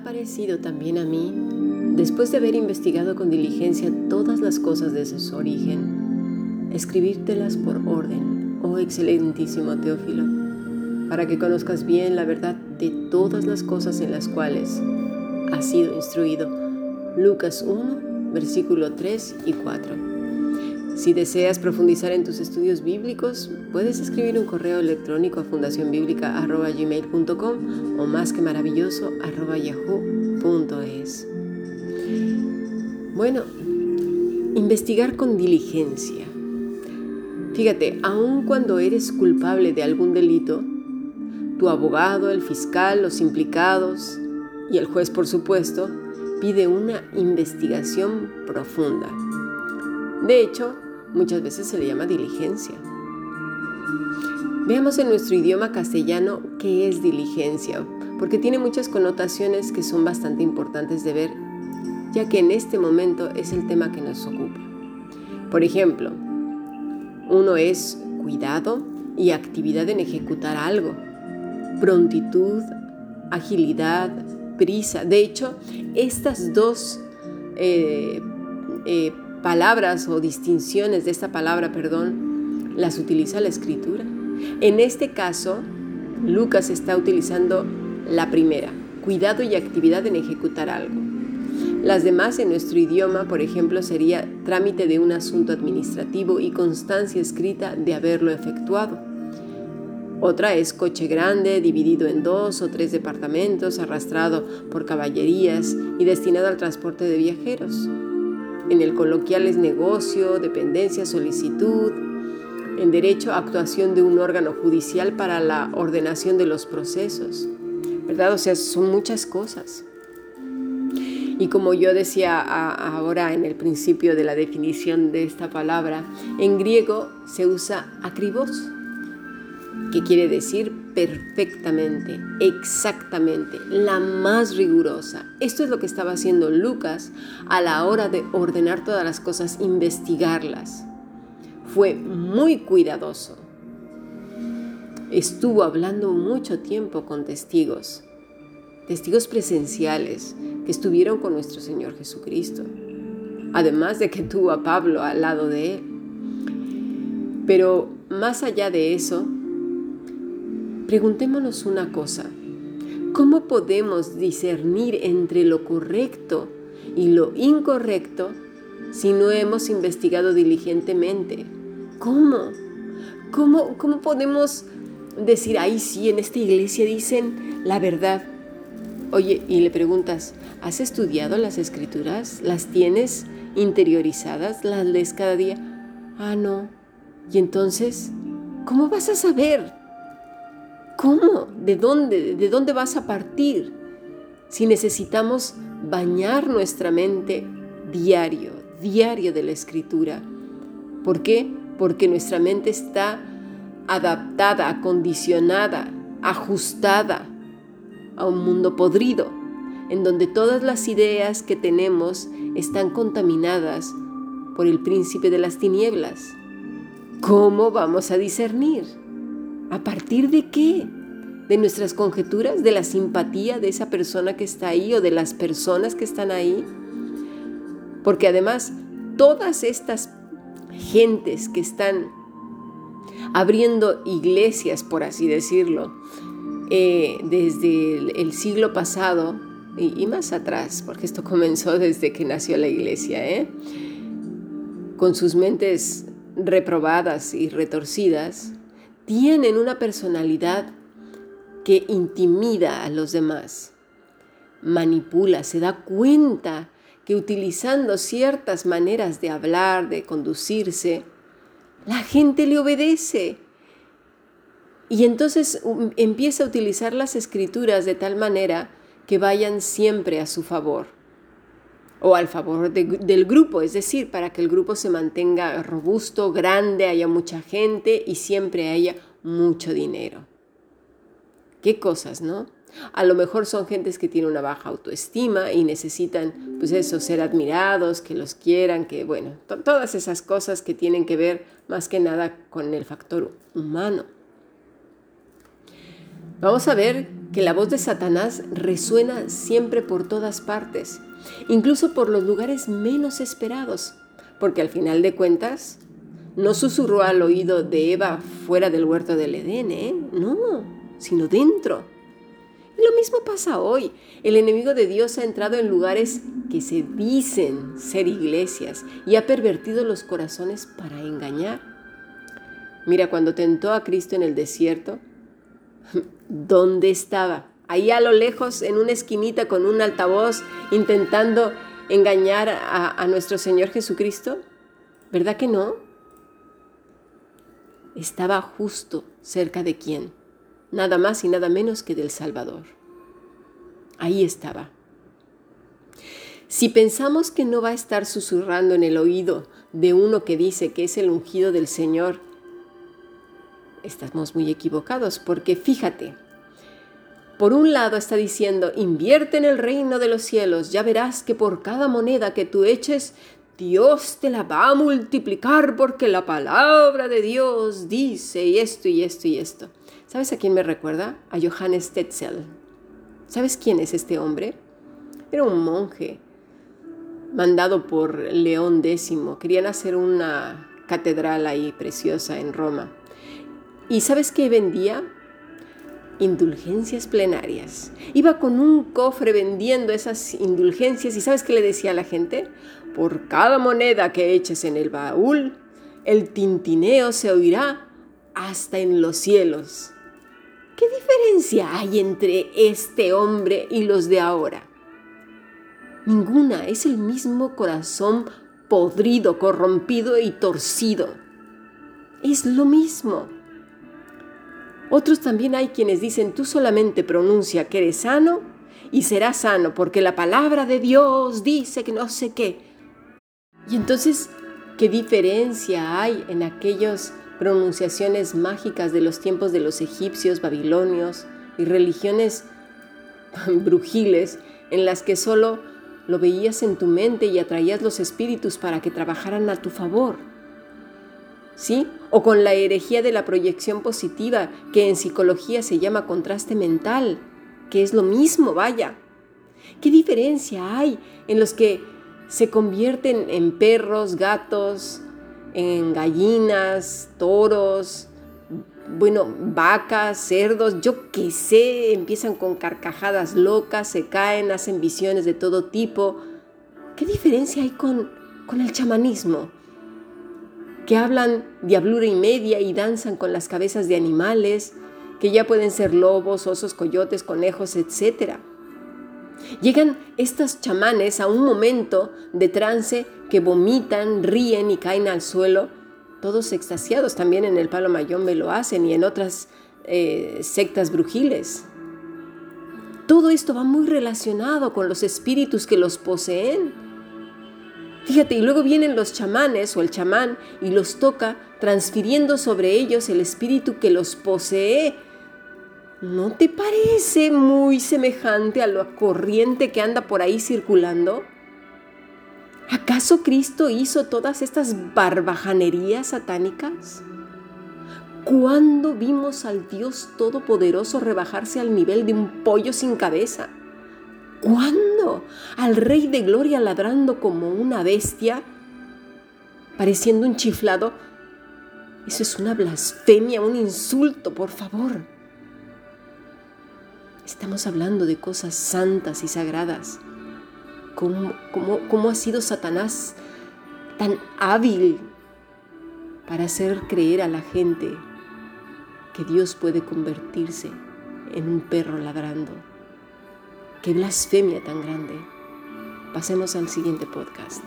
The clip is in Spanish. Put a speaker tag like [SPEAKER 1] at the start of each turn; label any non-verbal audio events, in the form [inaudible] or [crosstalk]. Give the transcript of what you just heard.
[SPEAKER 1] ha parecido también a mí, después de haber investigado con diligencia todas las cosas de su origen, escribírtelas por orden, oh excelentísimo Teófilo, para que conozcas bien la verdad de todas las cosas en las cuales has sido instruido. Lucas 1, versículo 3 y 4. Si deseas profundizar en tus estudios bíblicos, puedes escribir un correo electrónico a fundacionbiblica.gmail.com o más que maravilloso yahoo.es. Bueno, investigar con diligencia. Fíjate, aun cuando eres culpable de algún delito, tu abogado, el fiscal, los implicados y el juez, por supuesto, pide una investigación profunda. De hecho, Muchas veces se le llama diligencia. Veamos en nuestro idioma castellano qué es diligencia, porque tiene muchas connotaciones que son bastante importantes de ver, ya que en este momento es el tema que nos ocupa. Por ejemplo, uno es cuidado y actividad en ejecutar algo, prontitud, agilidad, prisa. De hecho, estas dos eh, eh, palabras o distinciones de esta palabra, perdón, las utiliza la escritura. En este caso, Lucas está utilizando la primera, cuidado y actividad en ejecutar algo. Las demás en nuestro idioma, por ejemplo, sería trámite de un asunto administrativo y constancia escrita de haberlo efectuado. Otra es coche grande, dividido en dos o tres departamentos, arrastrado por caballerías y destinado al transporte de viajeros. En el coloquial es negocio, dependencia, solicitud. En derecho, actuación de un órgano judicial para la ordenación de los procesos. ¿Verdad? O sea, son muchas cosas. Y como yo decía ahora en el principio de la definición de esta palabra, en griego se usa acribos, que quiere decir perfectamente, exactamente, la más rigurosa. Esto es lo que estaba haciendo Lucas a la hora de ordenar todas las cosas, investigarlas. Fue muy cuidadoso. Estuvo hablando mucho tiempo con testigos, testigos presenciales que estuvieron con nuestro Señor Jesucristo, además de que tuvo a Pablo al lado de él. Pero más allá de eso, Preguntémonos una cosa. ¿Cómo podemos discernir entre lo correcto y lo incorrecto si no hemos investigado diligentemente? ¿Cómo? ¿Cómo, cómo podemos decir, ahí sí, en esta iglesia dicen la verdad? Oye, y le preguntas, ¿has estudiado las escrituras? ¿Las tienes interiorizadas? ¿Las lees cada día? Ah, no. ¿Y entonces? ¿Cómo vas a saber? ¿Cómo? ¿De dónde? ¿De dónde vas a partir? Si necesitamos bañar nuestra mente diario, diario de la escritura. ¿Por qué? Porque nuestra mente está adaptada, acondicionada, ajustada a un mundo podrido, en donde todas las ideas que tenemos están contaminadas por el príncipe de las tinieblas. ¿Cómo vamos a discernir? ¿A partir de qué? ¿De nuestras conjeturas? ¿De la simpatía de esa persona que está ahí o de las personas que están ahí? Porque además, todas estas gentes que están abriendo iglesias, por así decirlo, eh, desde el, siglo pasado y, más atrás, porque esto comenzó desde que nació la iglesia, ¿eh? con sus mentes reprobadas y retorcidas, tienen una personalidad que intimida a los demás, manipula, se da cuenta que utilizando ciertas maneras de hablar, de conducirse, la gente le obedece. Y entonces um, empieza a utilizar las escrituras de tal manera que vayan siempre a su favor o al favor del grupo, es decir, para que el grupo se mantenga robusto, grande, haya mucha gente y siempre haya mucho dinero. ¿Qué cosas, no? A lo mejor son gentes que tienen una baja autoestima y necesitan, pues eso, ser admirados, que los quieran, que, bueno, todas esas cosas que tienen que ver más que nada con el factor humano. Vamos a ver que la voz de Satanás resuena siempre por todas partes, incluso por los lugares menos esperados, porque al final de cuentas no susurró al oído de Eva fuera del huerto del Edén, ¿eh? No, sino dentro. Y lo mismo pasa hoy. El enemigo de Dios ha entrado en lugares que se dicen ser iglesias y ha pervertido los corazones para engañar. Mira, cuando tentó a Cristo en el desierto, ¿dónde estaba? Ahí a lo lejos, en una esquinita con un altavoz, intentando engañar a, a nuestro Señor Jesucristo. ¿Verdad que no? Estaba justo cerca de quién, nada más y nada menos que del Salvador. Ahí estaba. Si pensamos que no va a estar susurrando en el oído de uno que dice que es el ungido del Señor, estamos muy equivocados, porque fíjate, por un lado está diciendo, invierte en el reino de los cielos, ya verás que por cada moneda que tú eches, Dios te la va a multiplicar porque la palabra de Dios dice y esto y esto y esto. ¿Sabes a quién me recuerda? A Johannes Tetzel. ¿Sabes quién es este hombre? Era un monje mandado por León X. Querían hacer una catedral ahí preciosa en Roma. ¿Y sabes qué vendía? Indulgencias plenarias. Iba con un cofre vendiendo esas indulgencias y ¿sabes qué le decía a la gente? Por cada moneda que eches en el baúl, el tintineo se oirá hasta en los cielos. ¿Qué diferencia hay entre este hombre y los de ahora? Ninguna, es el mismo corazón podrido, corrompido y torcido. Es lo mismo. Otros también hay quienes dicen, tú solamente pronuncia que eres sano y serás sano, porque la palabra de Dios dice que no sé qué. Y entonces, ¿qué diferencia hay en aquellas pronunciaciones mágicas de los tiempos de los egipcios, babilonios y religiones [laughs] brujiles en las que solo lo veías en tu mente y atraías los espíritus para que trabajaran a tu favor? ¿Sí? O con la herejía de la proyección positiva, que en psicología se llama contraste mental, que es lo mismo, vaya. ¿Qué diferencia hay en los que se convierten en perros, gatos, en gallinas, toros, bueno, vacas, cerdos, yo qué sé, empiezan con carcajadas locas, se caen, hacen visiones de todo tipo. ¿Qué diferencia hay con, con el chamanismo? Que hablan diablura y media y danzan con las cabezas de animales, que ya pueden ser lobos, osos, coyotes, conejos, etc. Llegan estos chamanes a un momento de trance que vomitan, ríen y caen al suelo, todos extasiados. También en el Palo Mayombe lo hacen y en otras eh, sectas brujiles. Todo esto va muy relacionado con los espíritus que los poseen. Fíjate, y luego vienen los chamanes o el chamán y los toca, transfiriendo sobre ellos el espíritu que los posee. ¿No te parece muy semejante a la corriente que anda por ahí circulando? ¿Acaso Cristo hizo todas estas barbajanerías satánicas? ¿Cuándo vimos al Dios Todopoderoso rebajarse al nivel de un pollo sin cabeza? ¿Cuándo? Al Rey de Gloria ladrando como una bestia, pareciendo un chiflado. Eso es una blasfemia, un insulto, por favor. Estamos hablando de cosas santas y sagradas. ¿Cómo, ha sido Satanás tan hábil para hacer creer a la gente que Dios puede convertirse en un perro ladrando? Qué blasfemia tan grande. Pasemos al siguiente podcast.